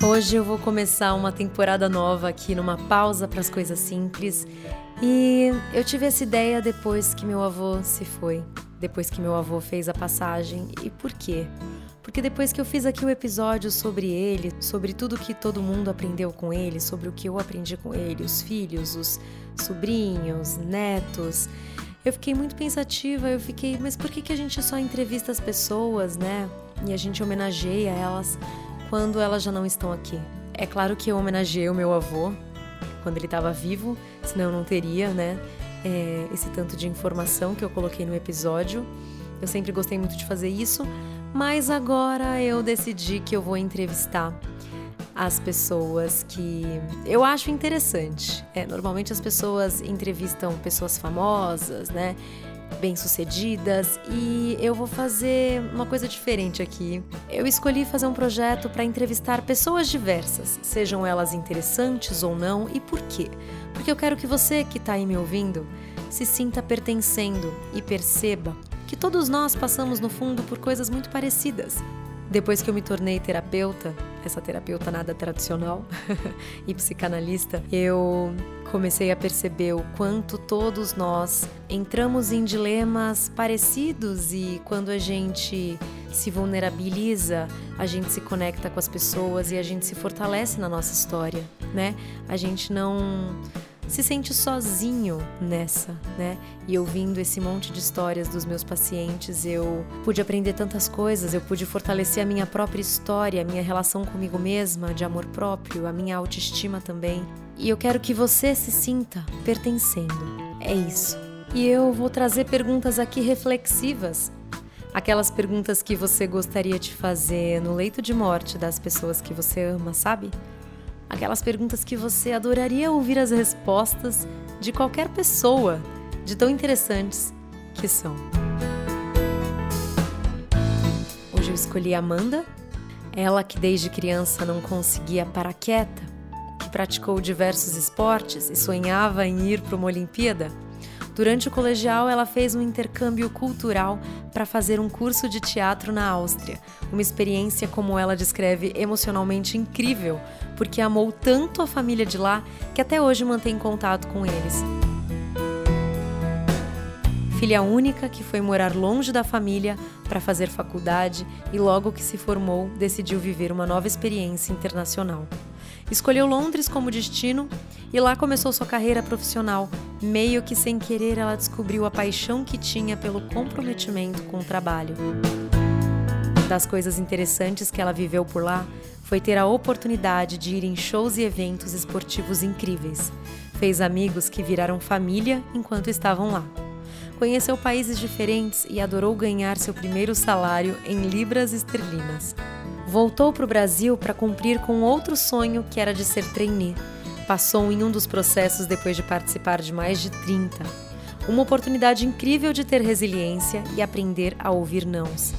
Hoje eu vou começar uma temporada nova aqui numa pausa para as coisas simples. E eu tive essa ideia depois que meu avô se foi, depois que meu avô fez a passagem. E por quê? Porque depois que eu fiz aqui o um episódio sobre ele, sobre tudo que todo mundo aprendeu com ele, sobre o que eu aprendi com ele, os filhos, os sobrinhos, netos, eu fiquei muito pensativa. Eu fiquei, mas por que, que a gente só entrevista as pessoas, né? E a gente homenageia elas quando elas já não estão aqui? É claro que eu homenageei o meu avô quando ele estava vivo, senão eu não teria, né? É, esse tanto de informação que eu coloquei no episódio. Eu sempre gostei muito de fazer isso, mas agora eu decidi que eu vou entrevistar as pessoas que eu acho interessante. É, normalmente as pessoas entrevistam pessoas famosas, né? Bem-sucedidas e eu vou fazer uma coisa diferente aqui. Eu escolhi fazer um projeto para entrevistar pessoas diversas, sejam elas interessantes ou não, e por quê? Porque eu quero que você que está aí me ouvindo se sinta pertencendo e perceba que todos nós passamos no fundo por coisas muito parecidas. Depois que eu me tornei terapeuta, essa terapeuta nada tradicional e psicanalista, eu comecei a perceber o quanto todos nós entramos em dilemas parecidos e quando a gente se vulnerabiliza, a gente se conecta com as pessoas e a gente se fortalece na nossa história, né? A gente não se sente sozinho nessa, né? E ouvindo esse monte de histórias dos meus pacientes, eu pude aprender tantas coisas, eu pude fortalecer a minha própria história, a minha relação comigo mesma, de amor próprio, a minha autoestima também. E eu quero que você se sinta pertencendo. É isso. E eu vou trazer perguntas aqui reflexivas. Aquelas perguntas que você gostaria de fazer no leito de morte das pessoas que você ama, sabe? Aquelas perguntas que você adoraria ouvir as respostas de qualquer pessoa, de tão interessantes que são. Hoje eu escolhi Amanda, ela que desde criança não conseguia parar quieta, que praticou diversos esportes e sonhava em ir para uma Olimpíada Durante o colegial, ela fez um intercâmbio cultural para fazer um curso de teatro na Áustria. Uma experiência, como ela descreve, emocionalmente incrível, porque amou tanto a família de lá que até hoje mantém contato com eles. Filha única que foi morar longe da família para fazer faculdade e logo que se formou decidiu viver uma nova experiência internacional. Escolheu Londres como destino e lá começou sua carreira profissional. Meio que sem querer, ela descobriu a paixão que tinha pelo comprometimento com o trabalho. Das coisas interessantes que ela viveu por lá foi ter a oportunidade de ir em shows e eventos esportivos incríveis. Fez amigos que viraram família enquanto estavam lá. Conheceu países diferentes e adorou ganhar seu primeiro salário em libras esterlinas voltou para o Brasil para cumprir com outro sonho que era de ser trainee. Passou em um dos processos depois de participar de mais de 30. Uma oportunidade incrível de ter resiliência e aprender a ouvir nãos.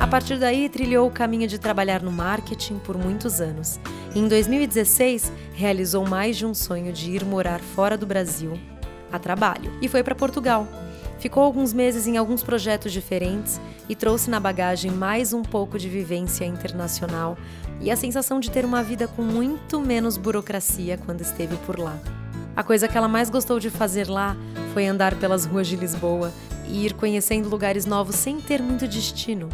A partir daí, trilhou o caminho de trabalhar no marketing por muitos anos. Em 2016, realizou mais de um sonho de ir morar fora do Brasil a trabalho e foi para Portugal Ficou alguns meses em alguns projetos diferentes e trouxe na bagagem mais um pouco de vivência internacional e a sensação de ter uma vida com muito menos burocracia quando esteve por lá. A coisa que ela mais gostou de fazer lá foi andar pelas ruas de Lisboa e ir conhecendo lugares novos sem ter muito destino.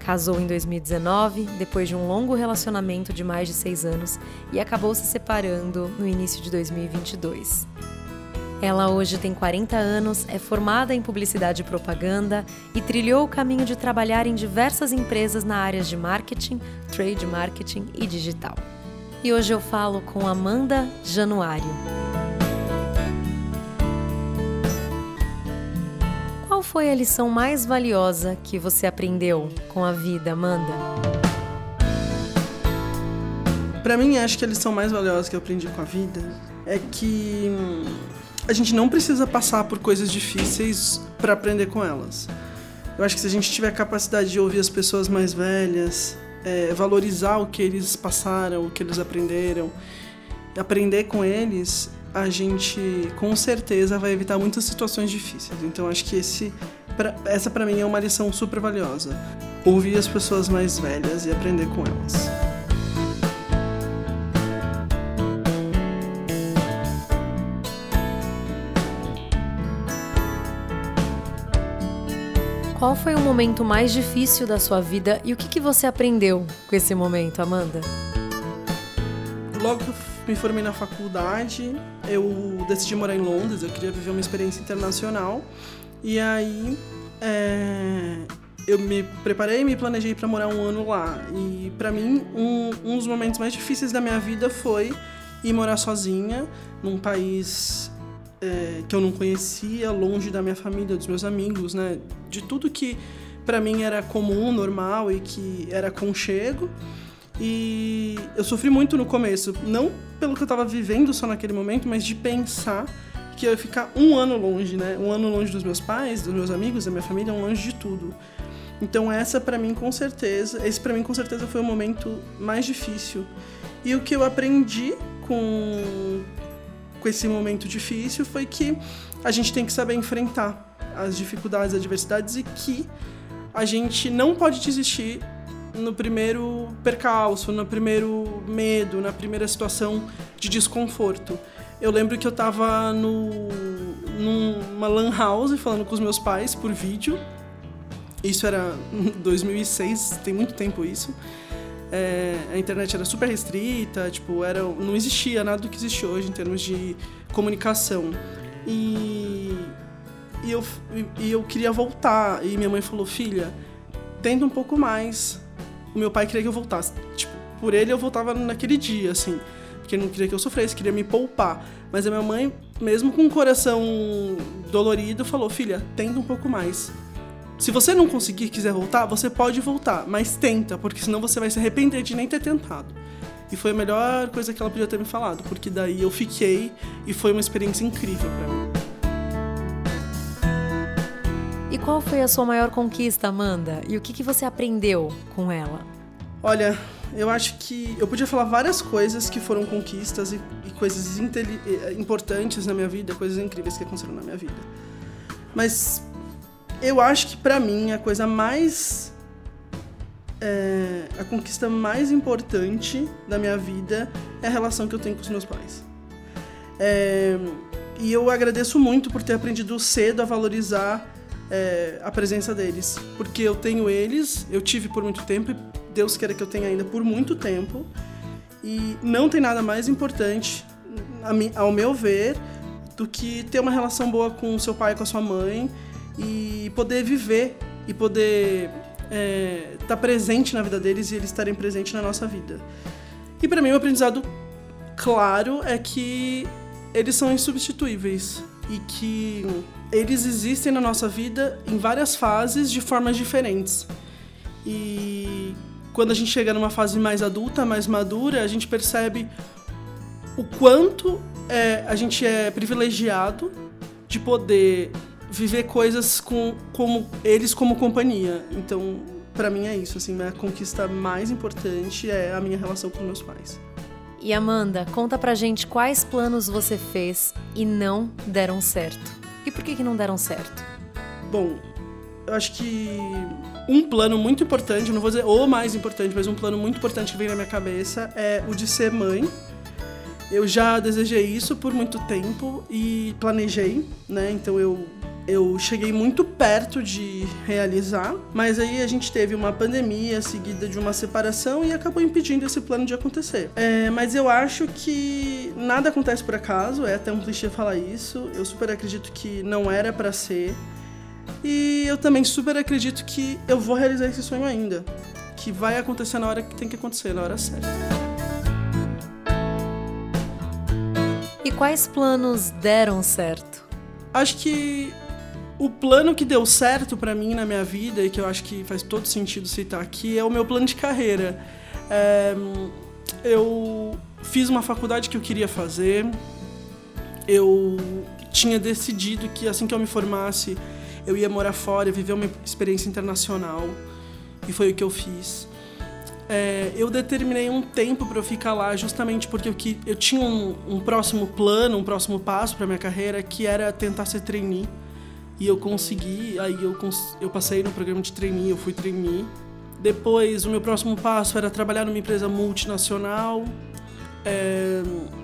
Casou em 2019, depois de um longo relacionamento de mais de seis anos, e acabou se separando no início de 2022. Ela hoje tem 40 anos, é formada em publicidade e propaganda e trilhou o caminho de trabalhar em diversas empresas na áreas de marketing, trade marketing e digital. E hoje eu falo com Amanda Januário. Qual foi a lição mais valiosa que você aprendeu com a vida, Amanda? Para mim, acho que a lição mais valiosa que eu aprendi com a vida é que a gente não precisa passar por coisas difíceis para aprender com elas. Eu acho que se a gente tiver a capacidade de ouvir as pessoas mais velhas, é, valorizar o que eles passaram, o que eles aprenderam, aprender com eles, a gente com certeza vai evitar muitas situações difíceis. Então acho que esse, pra, essa para mim é uma lição super valiosa. ouvir as pessoas mais velhas e aprender com elas. Qual foi o momento mais difícil da sua vida e o que, que você aprendeu com esse momento, Amanda? Logo que eu me formei na faculdade, eu decidi morar em Londres, eu queria viver uma experiência internacional. E aí é, eu me preparei e me planejei para morar um ano lá. E para mim, um, um dos momentos mais difíceis da minha vida foi ir morar sozinha num país é, que eu não conhecia, longe da minha família, dos meus amigos, né? De tudo que para mim era comum, normal e que era conchego. E eu sofri muito no começo, não pelo que eu estava vivendo só naquele momento, mas de pensar que eu ia ficar um ano longe, né? Um ano longe dos meus pais, dos meus amigos, da minha família, um longe de tudo. Então essa para mim com certeza, esse para mim com certeza foi o momento mais difícil. E o que eu aprendi com com esse momento difícil foi que a gente tem que saber enfrentar as dificuldades, as adversidades e que a gente não pode desistir no primeiro percalço, no primeiro medo, na primeira situação de desconforto. Eu lembro que eu tava no, numa lan house falando com os meus pais por vídeo. Isso era 2006, tem muito tempo isso é, a internet era super restrita, tipo, era, não existia nada do que existe hoje em termos de comunicação. E, e, eu, e eu queria voltar, e minha mãe falou, filha, tenta um pouco mais. O meu pai queria que eu voltasse. Tipo, por ele eu voltava naquele dia, assim, porque não queria que eu sofresse, queria me poupar. Mas a minha mãe, mesmo com o coração dolorido, falou, filha, tenta um pouco mais se você não conseguir quiser voltar, você pode voltar, mas tenta, porque senão você vai se arrepender de nem ter tentado. E foi a melhor coisa que ela podia ter me falado, porque daí eu fiquei e foi uma experiência incrível para mim. E qual foi a sua maior conquista, Amanda? E o que, que você aprendeu com ela? Olha, eu acho que eu podia falar várias coisas que foram conquistas e, e coisas eh, importantes na minha vida, coisas incríveis que aconteceram na minha vida. Mas eu acho que para mim a coisa mais é, a conquista mais importante da minha vida é a relação que eu tenho com os meus pais. É, e eu agradeço muito por ter aprendido cedo a valorizar é, a presença deles, porque eu tenho eles, eu tive por muito tempo e Deus queira que eu tenha ainda por muito tempo. E não tem nada mais importante, ao meu ver, do que ter uma relação boa com o seu pai e com a sua mãe e poder viver e poder estar é, tá presente na vida deles e eles estarem presentes na nossa vida. E para mim o aprendizado claro é que eles são insubstituíveis e que eles existem na nossa vida em várias fases de formas diferentes. E quando a gente chega numa fase mais adulta, mais madura, a gente percebe o quanto é, a gente é privilegiado de poder viver coisas com como eles como companhia. Então, para mim é isso, assim, a conquista mais importante é a minha relação com meus pais. E Amanda, conta pra gente quais planos você fez e não deram certo. E por que que não deram certo? Bom, eu acho que um plano muito importante, não vou dizer o mais importante, mas um plano muito importante que vem na minha cabeça é o de ser mãe eu já desejei isso por muito tempo e planejei, né? Então eu eu cheguei muito perto de realizar, mas aí a gente teve uma pandemia seguida de uma separação e acabou impedindo esse plano de acontecer. É, mas eu acho que nada acontece por acaso, é até um clichê falar isso. Eu super acredito que não era para ser. E eu também super acredito que eu vou realizar esse sonho ainda, que vai acontecer na hora que tem que acontecer, na hora certa. Quais planos deram certo? Acho que o plano que deu certo para mim na minha vida e que eu acho que faz todo sentido citar aqui é o meu plano de carreira. É, eu fiz uma faculdade que eu queria fazer. Eu tinha decidido que assim que eu me formasse eu ia morar fora, viver uma experiência internacional e foi o que eu fiz é, eu determinei um tempo para eu ficar lá justamente porque eu, que, eu tinha um, um próximo plano, um próximo passo para minha carreira que era tentar ser trainee. E eu consegui, aí eu, eu passei no programa de trainee, eu fui trainee Depois, o meu próximo passo era trabalhar numa empresa multinacional. É,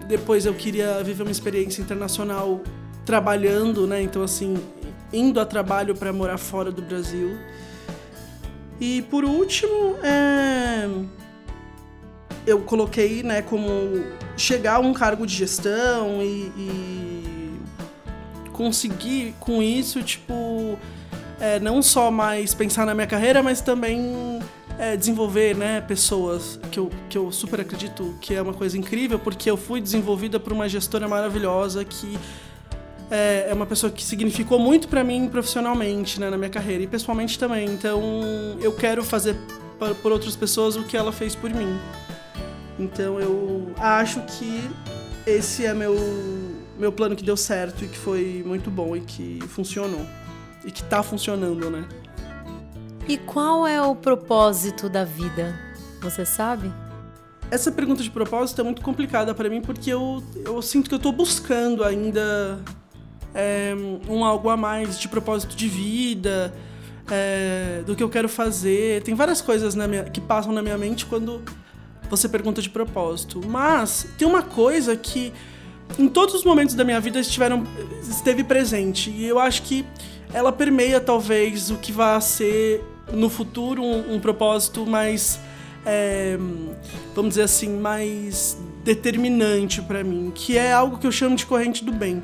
depois, eu queria viver uma experiência internacional trabalhando, né? Então, assim, indo a trabalho para morar fora do Brasil. E por último, é, eu coloquei, né, como chegar a um cargo de gestão e, e conseguir com isso, tipo, é, não só mais pensar na minha carreira, mas também é, desenvolver né, pessoas, que eu, que eu super acredito que é uma coisa incrível, porque eu fui desenvolvida por uma gestora maravilhosa que é, é uma pessoa que significou muito para mim profissionalmente, né, na minha carreira, e pessoalmente também. Então, eu quero fazer por outras pessoas o que ela fez por mim. Então, eu acho que esse é meu, meu plano que deu certo e que foi muito bom e que funcionou e que tá funcionando, né? E qual é o propósito da vida? Você sabe? Essa pergunta de propósito é muito complicada para mim porque eu, eu sinto que eu tô buscando ainda é, um algo a mais de propósito de vida, é, do que eu quero fazer. Tem várias coisas minha, que passam na minha mente quando você pergunta de propósito. Mas tem uma coisa que em todos os momentos da minha vida estiveram, esteve presente. E eu acho que ela permeia talvez o que vai ser no futuro um, um propósito mais, é, vamos dizer assim, mais determinante para mim, que é algo que eu chamo de corrente do bem.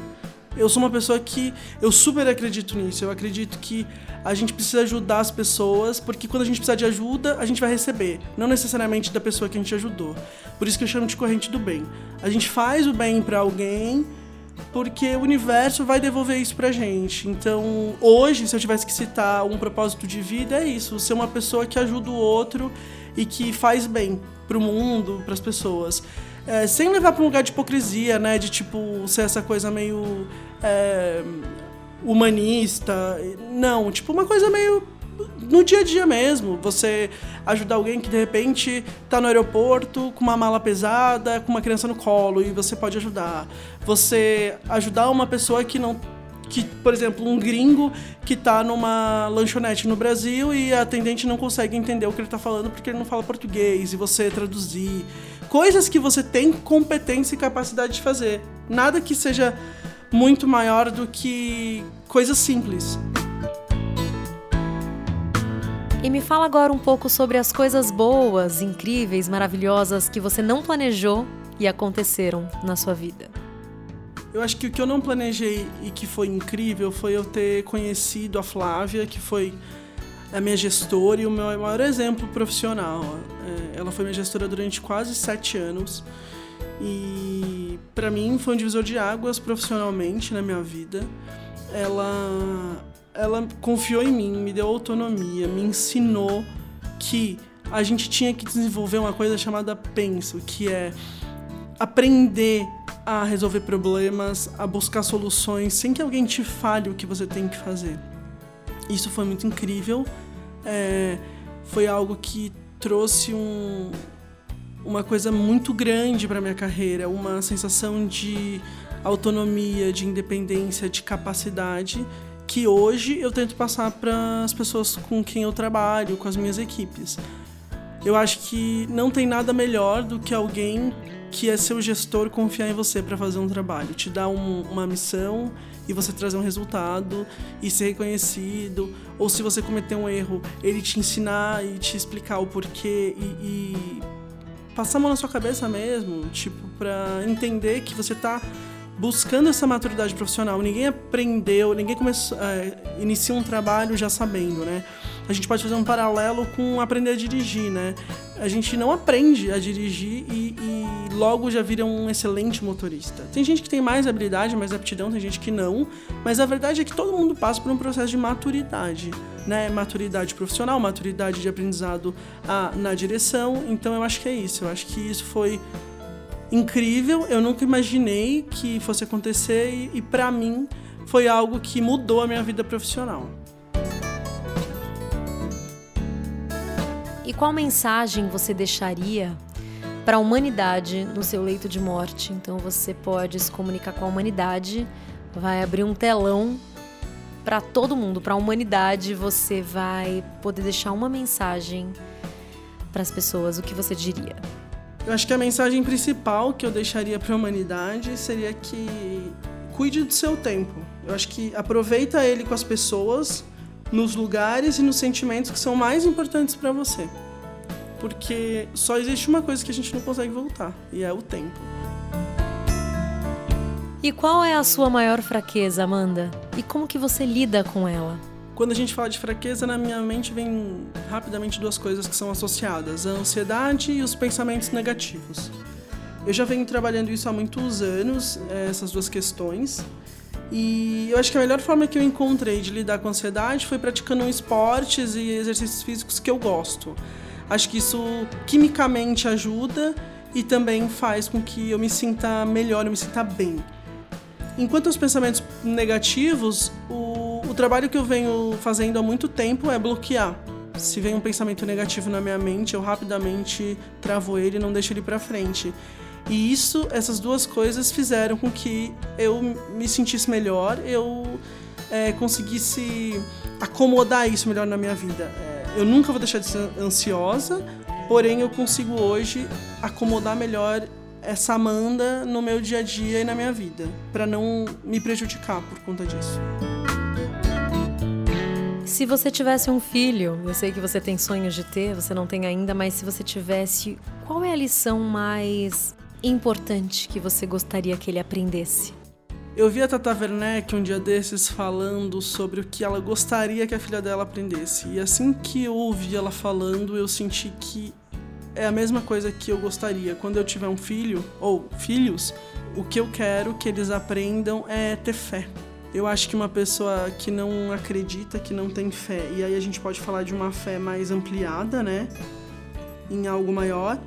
Eu sou uma pessoa que eu super acredito nisso. Eu acredito que a gente precisa ajudar as pessoas, porque quando a gente precisar de ajuda, a gente vai receber, não necessariamente da pessoa que a gente ajudou. Por isso que eu chamo de corrente do bem. A gente faz o bem para alguém porque o universo vai devolver isso pra gente. Então, hoje, se eu tivesse que citar um propósito de vida, é isso: ser uma pessoa que ajuda o outro e que faz bem pro mundo, para as pessoas. É, sem levar para um lugar de hipocrisia, né? De tipo, ser essa coisa meio. É, humanista. Não, tipo, uma coisa meio no dia a dia mesmo. Você ajudar alguém que de repente tá no aeroporto com uma mala pesada, com uma criança no colo e você pode ajudar. Você ajudar uma pessoa que não que, por exemplo, um gringo que tá numa lanchonete no Brasil e a atendente não consegue entender o que ele tá falando porque ele não fala português e você traduzir. Coisas que você tem competência e capacidade de fazer. Nada que seja muito maior do que coisas simples. E me fala agora um pouco sobre as coisas boas, incríveis, maravilhosas que você não planejou e aconteceram na sua vida. Eu acho que o que eu não planejei e que foi incrível foi eu ter conhecido a Flávia, que foi a minha gestora e o meu maior exemplo profissional. É, ela foi minha gestora durante quase sete anos e para mim foi um divisor de águas profissionalmente na minha vida. Ela ela confiou em mim, me deu autonomia, me ensinou que a gente tinha que desenvolver uma coisa chamada penso, que é aprender a resolver problemas, a buscar soluções sem que alguém te fale o que você tem que fazer. Isso foi muito incrível. É, foi algo que trouxe um, uma coisa muito grande para minha carreira, uma sensação de autonomia, de independência, de capacidade que hoje eu tento passar para as pessoas com quem eu trabalho, com as minhas equipes. Eu acho que não tem nada melhor do que alguém que é seu gestor confiar em você para fazer um trabalho, te dar um, uma missão e você trazer um resultado e ser reconhecido, ou se você cometer um erro, ele te ensinar e te explicar o porquê e, e passar a mão na sua cabeça mesmo, tipo, para entender que você tá buscando essa maturidade profissional. Ninguém aprendeu, ninguém começou, é, inicia um trabalho já sabendo, né? A gente pode fazer um paralelo com aprender a dirigir, né? A gente não aprende a dirigir e, e, logo já vira um excelente motorista. Tem gente que tem mais habilidade, mais aptidão, tem gente que não, mas a verdade é que todo mundo passa por um processo de maturidade, né? Maturidade profissional, maturidade de aprendizado a, na direção. Então eu acho que é isso. Eu acho que isso foi incrível. Eu nunca imaginei que fosse acontecer e, e para mim foi algo que mudou a minha vida profissional. E qual mensagem você deixaria para a humanidade no seu leito de morte? Então você pode se comunicar com a humanidade, vai abrir um telão para todo mundo, para a humanidade, você vai poder deixar uma mensagem para as pessoas, o que você diria? Eu acho que a mensagem principal que eu deixaria para a humanidade seria que cuide do seu tempo. Eu acho que aproveita ele com as pessoas, nos lugares e nos sentimentos que são mais importantes para você. Porque só existe uma coisa que a gente não consegue voltar, e é o tempo. E qual é a sua maior fraqueza, Amanda? E como que você lida com ela? Quando a gente fala de fraqueza, na minha mente vem rapidamente duas coisas que são associadas: a ansiedade e os pensamentos negativos. Eu já venho trabalhando isso há muitos anos, eh, essas duas questões. E eu acho que a melhor forma que eu encontrei de lidar com a ansiedade foi praticando esportes e exercícios físicos que eu gosto. Acho que isso quimicamente ajuda e também faz com que eu me sinta melhor, eu me sinta bem. Enquanto os pensamentos negativos, o, o trabalho que eu venho fazendo há muito tempo é bloquear. Se vem um pensamento negativo na minha mente, eu rapidamente travo ele e não deixo ele para frente. E isso, essas duas coisas fizeram com que eu me sentisse melhor, eu é, conseguisse acomodar isso melhor na minha vida. É, eu nunca vou deixar de ser ansiosa, porém eu consigo hoje acomodar melhor essa Amanda no meu dia a dia e na minha vida, para não me prejudicar por conta disso. Se você tivesse um filho, eu sei que você tem sonhos de ter, você não tem ainda, mas se você tivesse, qual é a lição mais importante que você gostaria que ele aprendesse? Eu vi a Tata Werneck um dia desses falando sobre o que ela gostaria que a filha dela aprendesse. E assim que eu ouvi ela falando, eu senti que é a mesma coisa que eu gostaria. Quando eu tiver um filho, ou filhos, o que eu quero que eles aprendam é ter fé. Eu acho que uma pessoa que não acredita, que não tem fé, e aí a gente pode falar de uma fé mais ampliada, né? Em algo maior,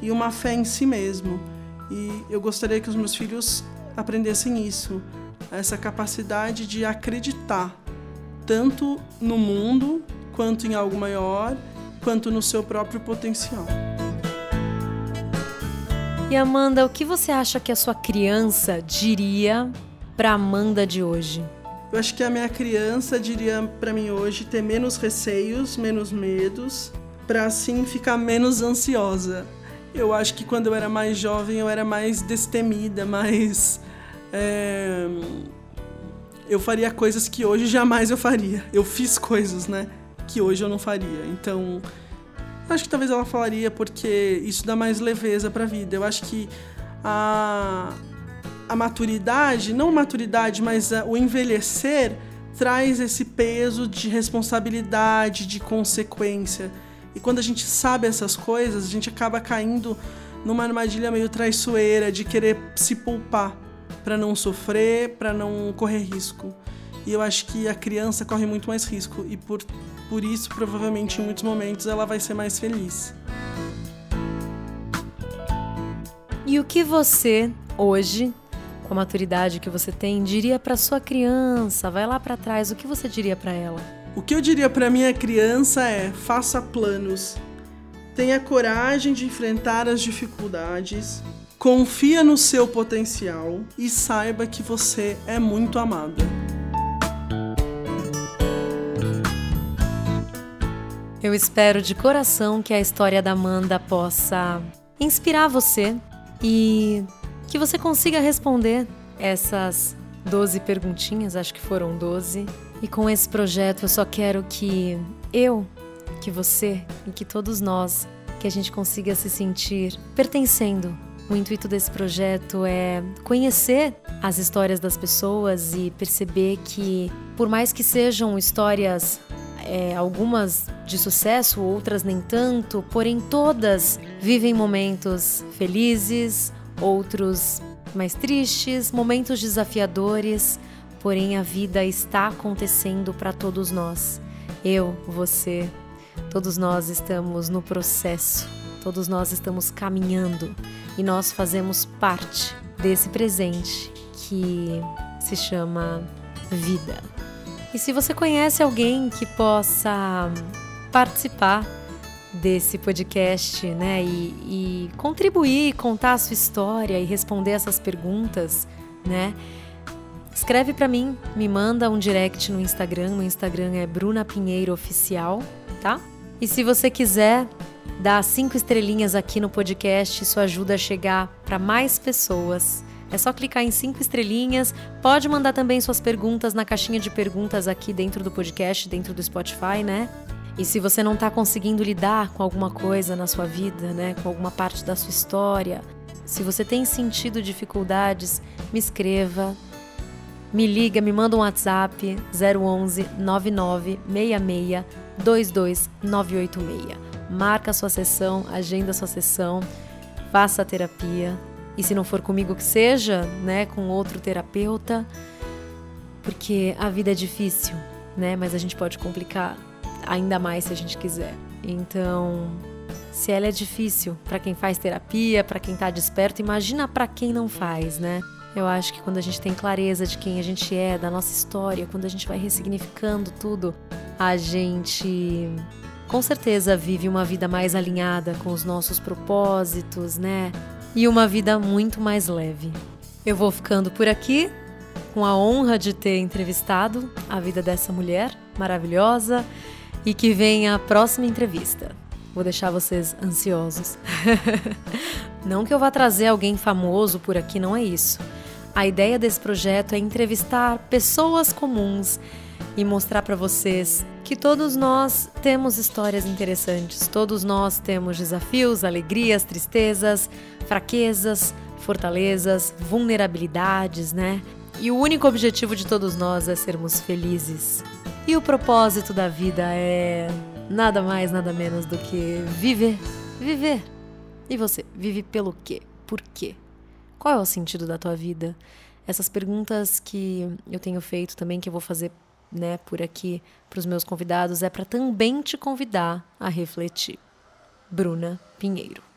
e uma fé em si mesmo. E eu gostaria que os meus filhos aprendessem isso, essa capacidade de acreditar tanto no mundo quanto em algo maior, quanto no seu próprio potencial. E Amanda, o que você acha que a sua criança diria para Amanda de hoje? Eu acho que a minha criança diria para mim hoje ter menos receios, menos medos, para assim ficar menos ansiosa. Eu acho que quando eu era mais jovem eu era mais destemida, mais. É... Eu faria coisas que hoje jamais eu faria. Eu fiz coisas, né? Que hoje eu não faria. Então, Acho que talvez ela falaria porque isso dá mais leveza para a vida. Eu acho que a, a maturidade, não maturidade, mas a, o envelhecer traz esse peso de responsabilidade, de consequência. E quando a gente sabe essas coisas, a gente acaba caindo numa armadilha meio traiçoeira de querer se poupar para não sofrer, para não correr risco. E eu acho que a criança corre muito mais risco e por por isso, provavelmente, em muitos momentos, ela vai ser mais feliz. E o que você, hoje, com a maturidade que você tem, diria para sua criança? Vai lá para trás, o que você diria para ela? O que eu diria para minha criança é: faça planos. Tenha coragem de enfrentar as dificuldades. Confia no seu potencial e saiba que você é muito amada. Eu espero de coração que a história da Amanda possa inspirar você e que você consiga responder essas 12 perguntinhas, acho que foram 12. E com esse projeto eu só quero que eu, que você e que todos nós, que a gente consiga se sentir pertencendo. O intuito desse projeto é conhecer as histórias das pessoas e perceber que, por mais que sejam histórias é, algumas de sucesso, outras nem tanto, porém todas vivem momentos felizes, outros mais tristes, momentos desafiadores, porém a vida está acontecendo para todos nós. Eu, você, todos nós estamos no processo, todos nós estamos caminhando e nós fazemos parte desse presente que se chama vida. E se você conhece alguém que possa participar desse podcast, né, e, e contribuir, contar a sua história e responder essas perguntas, né, escreve para mim, me manda um direct no Instagram. No Instagram é Bruna Pinheiro Oficial, tá? E se você quiser dar cinco estrelinhas aqui no podcast, isso ajuda a chegar para mais pessoas. É só clicar em cinco estrelinhas. Pode mandar também suas perguntas na caixinha de perguntas aqui dentro do podcast, dentro do Spotify, né? E se você não está conseguindo lidar com alguma coisa na sua vida, né, com alguma parte da sua história, se você tem sentido dificuldades, me escreva, me liga, me manda um WhatsApp 011 9966 22986. Marca sua sessão, agenda sua sessão, faça a terapia. E se não for comigo que seja, né, com outro terapeuta, porque a vida é difícil, né, mas a gente pode complicar ainda mais se a gente quiser. Então, se ela é difícil para quem faz terapia, para quem está desperto, imagina para quem não faz, né? Eu acho que quando a gente tem clareza de quem a gente é, da nossa história, quando a gente vai ressignificando tudo, a gente com certeza vive uma vida mais alinhada com os nossos propósitos, né? E uma vida muito mais leve. Eu vou ficando por aqui, com a honra de ter entrevistado a vida dessa mulher maravilhosa e que venha a próxima entrevista. Vou deixar vocês ansiosos. não que eu vá trazer alguém famoso por aqui, não é isso. A ideia desse projeto é entrevistar pessoas comuns e mostrar para vocês que todos nós temos histórias interessantes, todos nós temos desafios, alegrias, tristezas, fraquezas, fortalezas, vulnerabilidades, né? E o único objetivo de todos nós é sermos felizes. E o propósito da vida é nada mais, nada menos do que viver. Viver. E você, vive pelo quê? Por quê? Qual é o sentido da tua vida? Essas perguntas que eu tenho feito também, que eu vou fazer né, por aqui para os meus convidados, é para também te convidar a refletir. Bruna Pinheiro.